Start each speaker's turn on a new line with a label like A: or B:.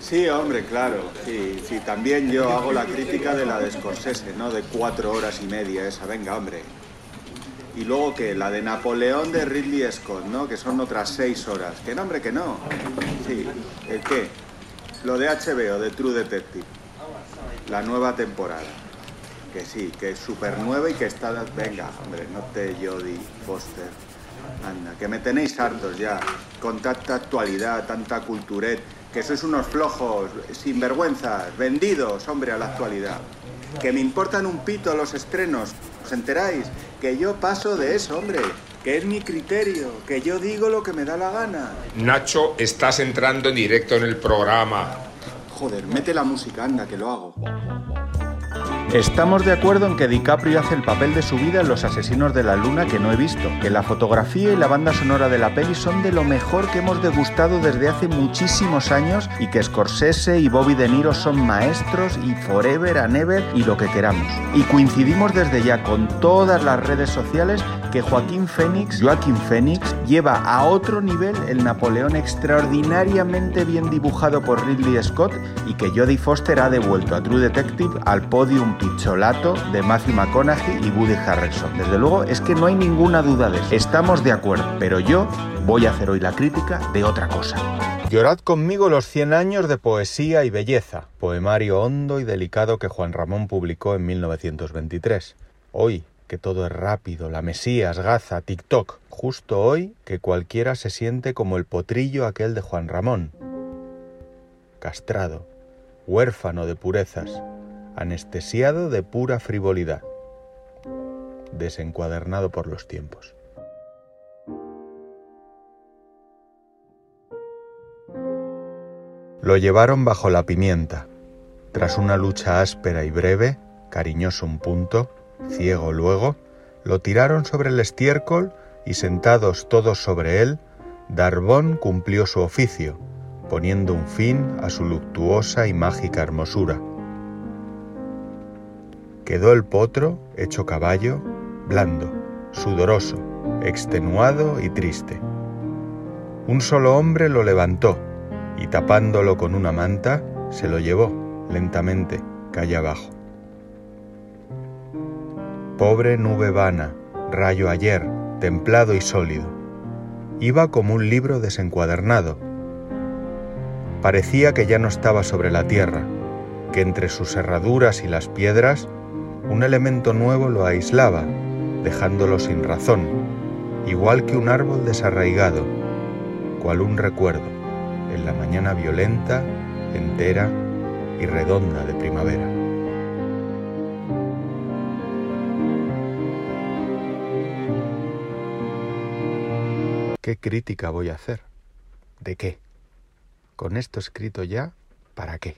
A: Sí, hombre, claro. Sí, también yo hago la crítica de la de Scorsese, ¿no? De cuatro horas y media esa, venga, hombre. Y luego que la de Napoleón de Ridley Scott, ¿no? Que son otras seis horas. Que no, hombre, que no. Sí, ¿el qué? Lo de HBO, de True Detective. La nueva temporada. Que sí, que es súper nueva y que está... Venga, hombre, no te Jodie Foster. Anda, que me tenéis hartos ya. Con tanta actualidad, tanta culturet. Que sois unos flojos, sinvergüenzas, vendidos, hombre, a la actualidad. Que me importan un pito los estrenos. ¿Os enteráis? Que yo paso de eso, hombre. Que es mi criterio. Que yo digo lo que me da la gana.
B: Nacho, estás entrando en directo en el programa.
A: Joder, mete la música, anda, que lo hago.
C: Estamos de acuerdo en que DiCaprio hace el papel de su vida en Los Asesinos de la Luna que no he visto, que la fotografía y la banda sonora de la peli son de lo mejor que hemos degustado desde hace muchísimos años y que Scorsese y Bobby De Niro son maestros y forever and ever y lo que queramos. Y coincidimos desde ya con todas las redes sociales que Joaquín Phoenix, Joaquín Phoenix, lleva a otro nivel el Napoleón extraordinariamente bien dibujado por Ridley Scott y que Jodie Foster ha devuelto a True Detective al podium picholato de Matthew McConaughey y Woody Harrelson. Desde luego es que no hay ninguna duda de eso. Estamos de acuerdo, pero yo voy a hacer hoy la crítica de otra cosa. Llorad conmigo los 100 años de poesía y belleza, poemario hondo y delicado que Juan Ramón publicó en 1923. Hoy, que todo es rápido, la Mesías, Gaza, TikTok, justo hoy que cualquiera se siente como el potrillo aquel de Juan Ramón. Castrado, huérfano de purezas, anestesiado de pura frivolidad, desencuadernado por los tiempos. Lo llevaron bajo la pimienta. Tras una lucha áspera y breve, cariñoso un punto, ciego luego, lo tiraron sobre el estiércol y sentados todos sobre él, Darbón cumplió su oficio, poniendo un fin a su luctuosa y mágica hermosura. Quedó el potro, hecho caballo, blando, sudoroso, extenuado y triste. Un solo hombre lo levantó y tapándolo con una manta, se lo llevó lentamente calle abajo. Pobre nube vana, rayo ayer, templado y sólido. Iba como un libro desencuadernado. Parecía que ya no estaba sobre la tierra, que entre sus herraduras y las piedras un elemento nuevo lo aislaba, dejándolo sin razón, igual que un árbol desarraigado, cual un recuerdo, en la mañana violenta, entera y redonda de primavera. ¿Qué crítica voy a hacer? ¿De qué? Con esto escrito ya, ¿para qué?